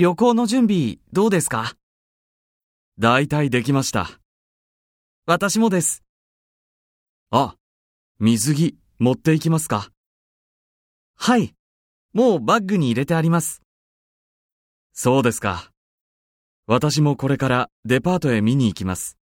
旅行の準備どうですか？大体できました。私もです。あ、水着持っていきますかはい。もうバッグに入れてあります。そうですか。私もこれからデパートへ見に行きます。